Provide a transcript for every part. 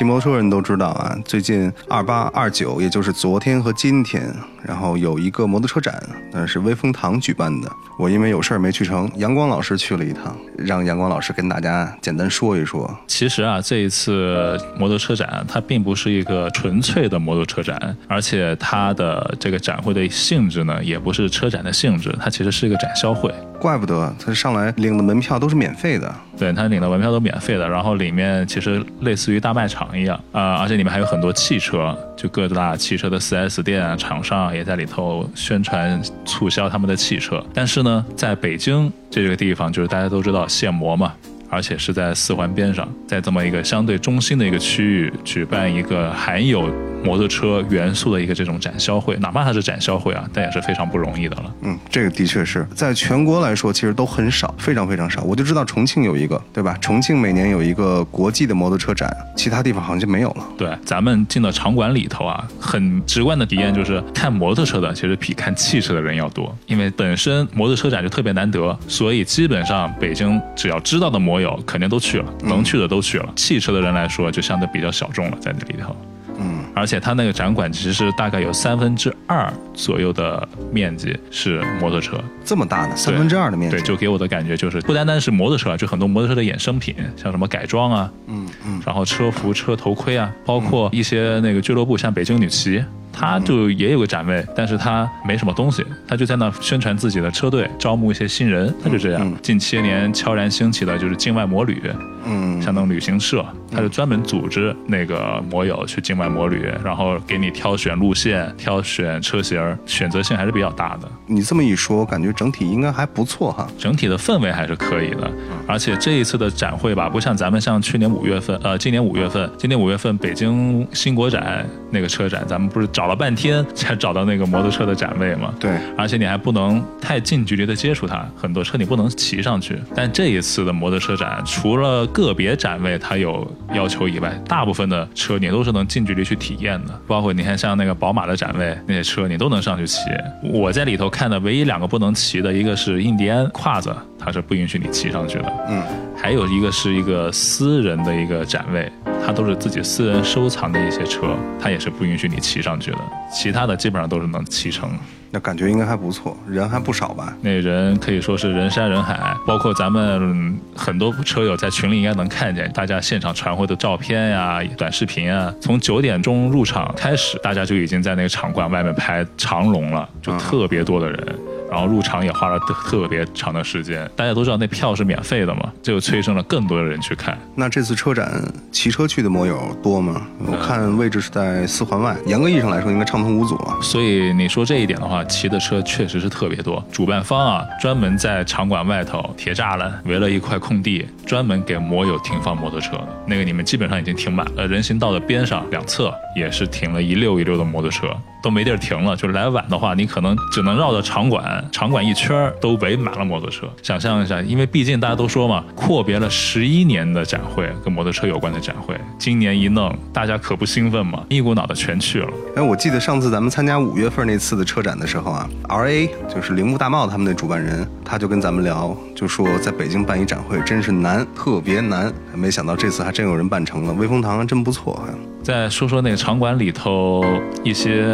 骑摩托车人都知道啊，最近二八二九，也就是昨天和今天，然后有一个摩托车展，那是威风堂举办的。我因为有事儿没去成，阳光老师去了一趟，让阳光老师跟大家简单说一说。其实啊，这一次摩托车展它并不是一个纯粹的摩托车展，而且它的这个展会的性质呢，也不是车展的性质，它其实是一个展销会。怪不得他上来领的门票都是免费的，对他领的门票都免费的，然后里面其实类似于大卖场一样啊，而且里面还有很多汽车，就各大汽车的 4S 店啊，厂商也在里头宣传促销他们的汽车。但是呢，在北京这个地方，就是大家都知道限摩嘛。而且是在四环边上，在这么一个相对中心的一个区域举办一个含有摩托车元素的一个这种展销会，哪怕它是展销会啊，但也是非常不容易的了。嗯，这个的确是在全国来说，其实都很少，非常非常少。我就知道重庆有一个，对吧？重庆每年有一个国际的摩托车展，其他地方好像就没有了。对，咱们进到场馆里头啊，很直观的体验就是看摩托车的其实比看汽车的人要多，因为本身摩托车展就特别难得，所以基本上北京只要知道的摩友肯定都去了，能去的都去了。汽车的人来说，就相对比较小众了，在那里头。嗯，而且它那个展馆其实大概有三分之二左右的面积是摩托车，这么大呢？三分之二的面积，对，就给我的感觉就是不单单是摩托车，就很多摩托车的衍生品，像什么改装啊，嗯嗯，然后车服、车头盔啊，包括一些那个俱乐部，像北京女骑。他就也有个展位，但是他没什么东西，他就在那宣传自己的车队，招募一些新人，他就这样。近些年悄然兴起的就是境外摩旅，嗯，像那种旅行社，他就专门组织那个摩友去境外摩旅，然后给你挑选路线、挑选车型，选择性还是比较大的。你这么一说，我感觉整体应该还不错哈，整体的氛围还是可以的。而且这一次的展会吧，不像咱们像去年五月份，呃，今年五月份，今年五月份北京新国展那个车展，咱们不是找了半天 才找到那个摩托车的展位嘛？对，而且你还不能太近距离的接触它，很多车你不能骑上去。但这一次的摩托车展，除了个别展位它有要求以外，大部分的车你都是能近距离去体验的。包括你看像那个宝马的展位，那些车你都能上去骑。我在里头看的唯一两个不能骑的，一个是印第安胯子。它是不允许你骑上去的，嗯，还有一个是一个私人的一个展位，它都是自己私人收藏的一些车，它也是不允许你骑上去的。其他的基本上都是能骑乘，那感觉应该还不错，人还不少吧？那人可以说是人山人海，包括咱们很多车友在群里应该能看见，大家现场传回的照片呀、短视频啊，从九点钟入场开始，大家就已经在那个场馆外面排长龙了，就特别多的人。然后入场也花了特特别长的时间，大家都知道那票是免费的嘛，这就催生了更多的人去看。那这次车展骑车去的摩友多吗？我看位置是在四环外，严格意义上来说应该畅通无阻啊。所以你说这一点的话，骑的车确实是特别多。主办方啊，专门在场馆外头铁栅栏围了一块空地，专门给摩友停放摩托车的。那个你们基本上已经停满了，人行道的边上两侧也是停了一溜一溜的摩托车。都没地儿停了，就来晚的话，你可能只能绕着场馆，场馆一圈都围满了摩托车。想象一下，因为毕竟大家都说嘛，阔别了十一年的展会，跟摩托车有关的展会，今年一弄，大家可不兴奋嘛，一股脑的全去了。哎，我记得上次咱们参加五月份那次的车展的时候啊，R A 就是铃木大茂他们的主办人，他就跟咱们聊，就说在北京办一展会真是难，特别难。没想到这次还真有人办成了，威风堂真不错，好像。再说说那个场馆里头一些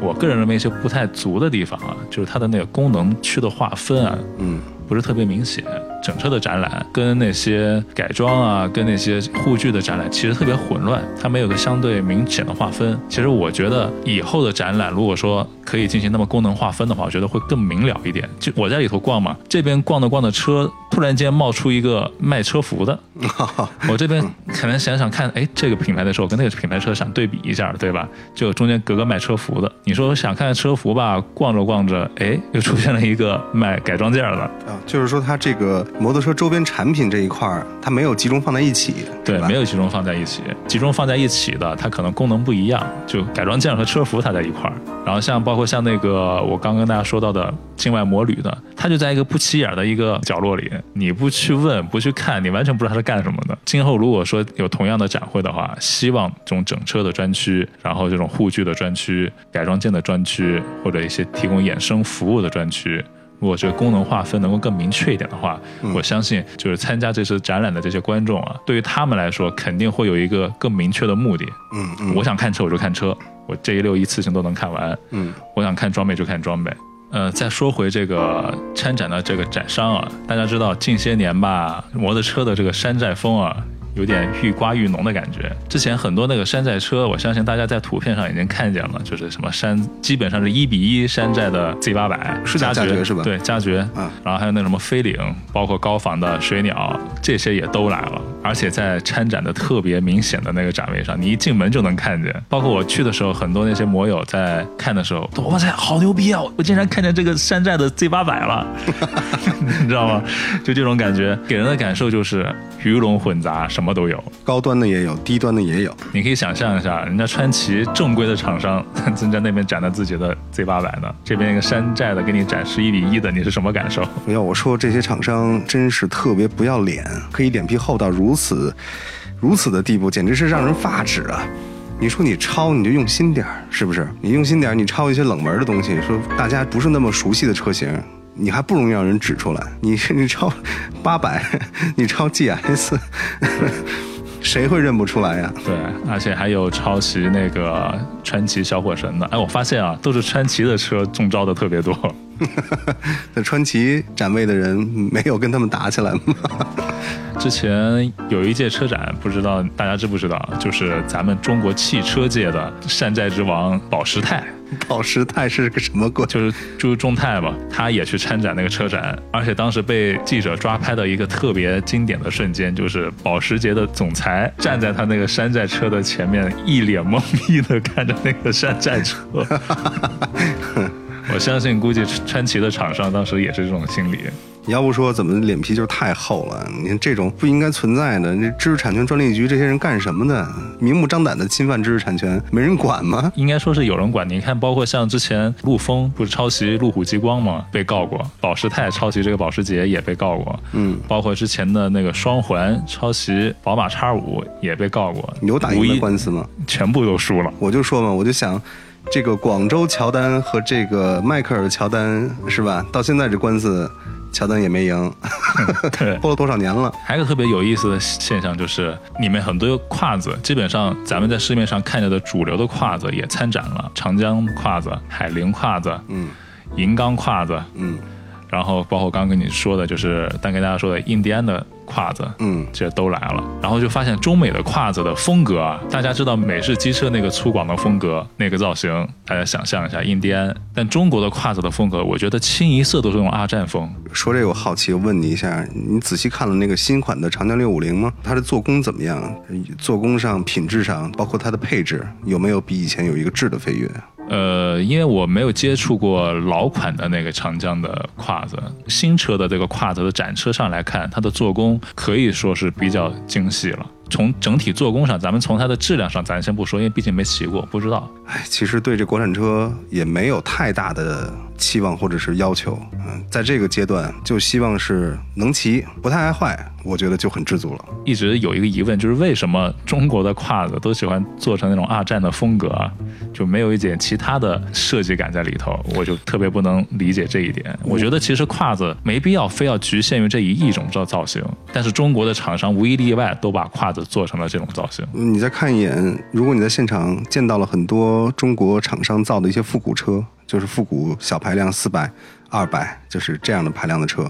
我个人认为一些不太足的地方啊，就是它的那个功能区的划分啊，嗯，不是特别明显。整车的展览跟那些改装啊，跟那些护具的展览其实特别混乱，它没有个相对明显的划分。其实我觉得以后的展览，如果说可以进行那么功能划分的话，我觉得会更明了一点。就我在里头逛嘛，这边逛着逛着车，突然间冒出一个卖车服的，我这边可能想想看，哎，这个品牌的车跟那个品牌车想对比一下，对吧？就中间隔个卖车服的。你说想看车服吧，逛着逛着，哎，又出现了一个卖改装件的。啊，就是说它这个。摩托车周边产品这一块儿，它没有集中放在一起，对，没有集中放在一起。集中放在一起的，它可能功能不一样，就改装件和车服它在一块儿。然后像包括像那个我刚跟大家说到的境外摩旅的，它就在一个不起眼的一个角落里，你不去问不去看，你完全不知道它是干什么的。今后如果说有同样的展会的话，希望这种整车的专区，然后这种护具的专区、改装件的专区，或者一些提供衍生服务的专区。如果这个功能划分能够更明确一点的话，我相信就是参加这次展览的这些观众啊，对于他们来说肯定会有一个更明确的目的。嗯嗯我想看车我就看车，我这一溜一次性都能看完。嗯，我想看装备就看装备。呃，再说回这个参展的这个展商啊，大家知道近些年吧，摩托车的这个山寨风啊，有点愈刮愈浓的感觉。之前很多那个山寨车，我相信大家在图片上已经看见了，就是什么山，基本上是一比一山寨的 Z 八百，是叫加加爵是吧对，加爵。啊然后还有那什么飞领，包括高仿的水鸟，这些也都来了。而且在参展的特别明显的那个展位上，你一进门就能看见。包括我去的时候，很多那些摩友在看的时候，都哇塞，好牛逼啊！我竟然看见这个山寨的 Z 八百了，你知道吗？就这种感觉，给人的感受就是鱼龙混杂，什么都有。高端的也有，低端的也有。你可以想象一下，人家川崎正规的厂商 正在那边展的自己的 Z 八百呢，这边一个山寨的给你展示一比一的，你是什么感受？要我说，这些厂商真是特别不要脸，可以脸皮厚到如此如此的地步，简直是让人发指啊！你说你抄你就用心点儿，是不是？你用心点儿，你抄一些冷门的东西，说大家不是那么熟悉的车型，你还不容易让人指出来。你你抄 八百，你抄 GS，谁会认不出来呀？对，而且还有抄袭那个川崎小火神的。哎，我发现啊，都是川崎的车中招的特别多。那川崎展位的人没有跟他们打起来吗？之前有一届车展，不知道大家知不知道，就是咱们中国汽车界的山寨之王保时泰。保时泰是个什么鬼？就是就是众泰吧，他也去参展那个车展，而且当时被记者抓拍的一个特别经典的瞬间，就是保时捷的总裁站在他那个山寨车的前面，一脸懵逼的看着那个山寨车。我相信，估计川崎的厂商当时也是这种心理。要不说怎么脸皮就是太厚了？你看这种不应该存在的，这知识产权专利局这些人干什么的？明目张胆的侵犯知识产权，没人管吗？应该说是有人管。你看，包括像之前陆风不是抄袭路虎极光吗？被告过；保时泰抄袭这个保时捷也被告过。嗯，包括之前的那个双环抄袭宝马叉五也被告过。有打赢的官司吗？全部都输了。我就说嘛，我就想。这个广州乔丹和这个迈克尔乔丹是吧？到现在这官司，乔丹也没赢，播了多少年了？还有个特别有意思的现象就是，里面很多胯子，基本上咱们在市面上看见的主流的胯子也参展了，长江胯子、海陵胯子、嗯，银钢胯子，嗯，然后包括刚刚跟你说的，就是但跟大家说的印第安的胯子，嗯，这都来了。然后就发现中美的胯子的风格啊，大家知道美式机车那个粗犷的风格，那个造型，大家想象一下印第安。但中国的胯子的风格，我觉得清一色都是那种二战风。说这个我好奇，问你一下，你仔细看了那个新款的长江六五零吗？它的做工怎么样？做工上、品质上，包括它的配置，有没有比以前有一个质的飞跃？呃，因为我没有接触过老款的那个长江的胯子，新车的这个胯子的展车上来看，它的做工可以说是比较精细了。从整体做工上，咱们从它的质量上，咱先不说，因为毕竟没骑过，不知道。哎，其实对这国产车也没有太大的期望或者是要求。嗯，在这个阶段，就希望是能骑，不太爱坏，我觉得就很知足了。一直有一个疑问，就是为什么中国的胯子都喜欢做成那种二战的风格啊？就没有一点其他的设计感在里头？我就特别不能理解这一点。我觉得其实胯子没必要非要局限于这一一种造造型，但是中国的厂商无一例外都把胯子做成了这种造型。你再看一眼，如果你在现场见到了很多中国厂商造的一些复古车，就是复古小排量四百、二百，就是这样的排量的车，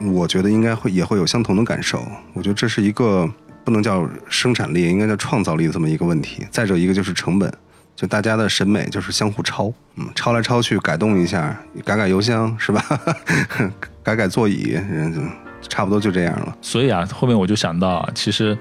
我觉得应该会也会有相同的感受。我觉得这是一个不能叫生产力，应该叫创造力的这么一个问题。再者一个就是成本，就大家的审美就是相互抄，嗯，抄来抄去，改动一下，改改油箱是吧？改改座椅，嗯，差不多就这样了。所以啊，后面我就想到，其实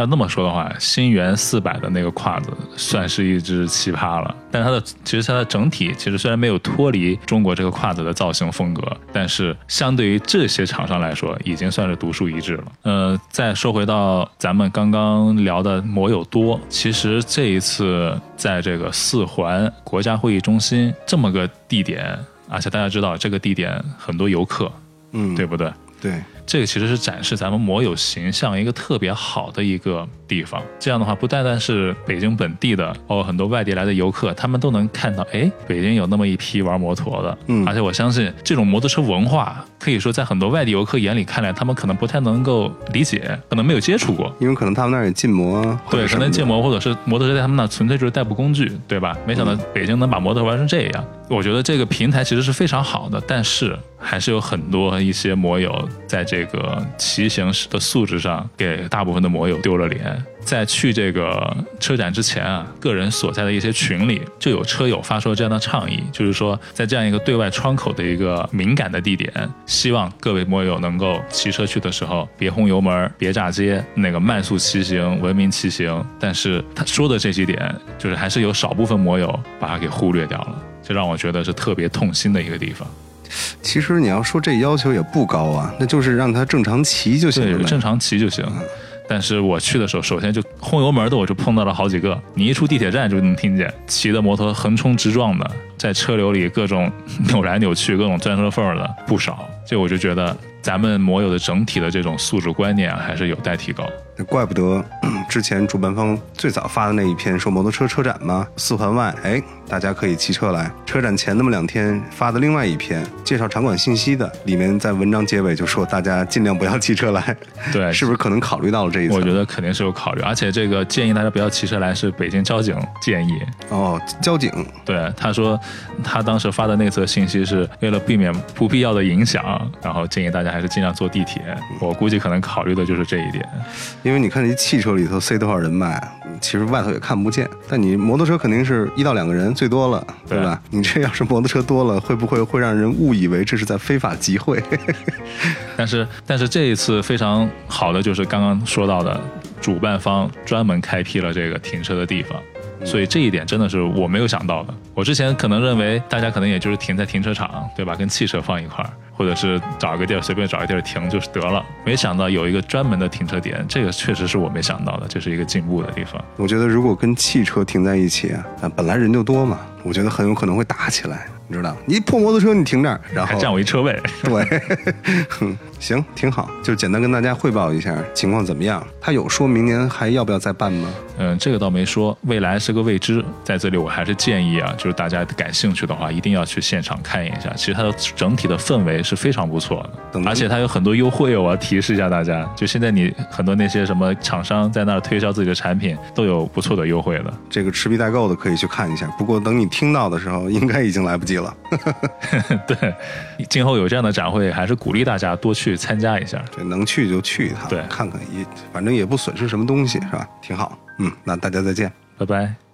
要那么说的话，新源四百的那个胯子算是一只奇葩了。但它的其实它的整体其实虽然没有脱离中国这个胯子的造型风格，但是相对于这些厂商来说，已经算是独树一帜了。呃，再说回到咱们刚刚聊的摩友多，其实这一次在这个四环国家会议中心这么个地点，而且大家知道这个地点很多游客。嗯，对不对？对，这个其实是展示咱们摩友形象一个特别好的一个地方。这样的话，不单单是北京本地的，包括很多外地来的游客，他们都能看到，哎，北京有那么一批玩摩托的。嗯而且我相信这种摩托车文化，可以说在很多外地游客眼里看来，他们可能不太能够理解，可能没有接触过。因为可能他们那儿也禁摩，对，可能禁摩或者是摩托车在他们那纯粹就是代步工具，对吧？没想到北京能把摩托玩成这样，我觉得这个平台其实是非常好的，但是还是有很多一些摩友在这个骑行的素质上给大部分的摩友丢了脸。在去这个车展之前啊，个人所在的一些群里就有车友发出了这样的倡议，就是说在这样一个对外窗口的一个敏感的地点，希望各位摩友能够骑车去的时候别轰油门，别炸街，那个慢速骑行，文明骑行。但是他说的这几点，就是还是有少部分摩友把它给忽略掉了，这让我觉得是特别痛心的一个地方。其实你要说这要求也不高啊，那就是让他正常骑就行了对，正常骑就行。但是我去的时候，首先就轰油门的，我就碰到了好几个。你一出地铁站就能听见骑的摩托横冲直撞的，在车流里各种扭来扭去、各种钻车缝的不少。这我就觉得咱们摩友的整体的这种素质观念啊，还是有待提高。怪不得 之前主办方最早发的那一篇说摩托车车展嘛，四环外，哎，大家可以骑车来。车展前那么两天发的另外一篇介绍场馆信息的，里面在文章结尾就说大家尽量不要骑车来，对，是不是可能考虑到了这一层？我觉得肯定是有考虑，而且这个建议大家不要骑车来，是北京交警建议。哦，交警对，他说他当时发的那则信息是为了避免不必要的影响，然后建议大家还是尽量坐地铁。我估计可能考虑的就是这一点。因为你看这汽车里头塞多少人脉，其实外头也看不见。但你摩托车肯定是一到两个人最多了，对对吧？你这要是摩托车多了，会不会会让人误以为这是在非法集会？但是，但是这一次非常好的就是刚刚说到的，主办方专门开辟了这个停车的地方。所以这一点真的是我没有想到的。我之前可能认为大家可能也就是停在停车场，对吧？跟汽车放一块儿，或者是找个地儿随便找个地儿停就是得了。没想到有一个专门的停车点，这个确实是我没想到的，这是一个进步的地方。我觉得如果跟汽车停在一起啊，啊本来人就多嘛，我觉得很有可能会打起来，你知道？你一破摩托车你停这儿，然后还占我一车位，对，哼，行，挺好，就简单跟大家汇报一下情况怎么样。他有说明年还要不要再办吗？嗯，这个倒没说，未来是个未知。在这里，我还是建议啊，就是大家感兴趣的话，一定要去现场看一下。其实它的整体的氛围是非常不错的，而且它有很多优惠哦。我要提示一下大家，就现在你很多那些什么厂商在那儿推销自己的产品，都有不错的优惠的。这个持币代购的可以去看一下。不过等你听到的时候，应该已经来不及了。对，今后有这样的展会，还是鼓励大家多去参加一下。这能去就去一趟，对看看也反正也不损失什么东西，是吧？挺好。嗯，那大家再见。拜拜。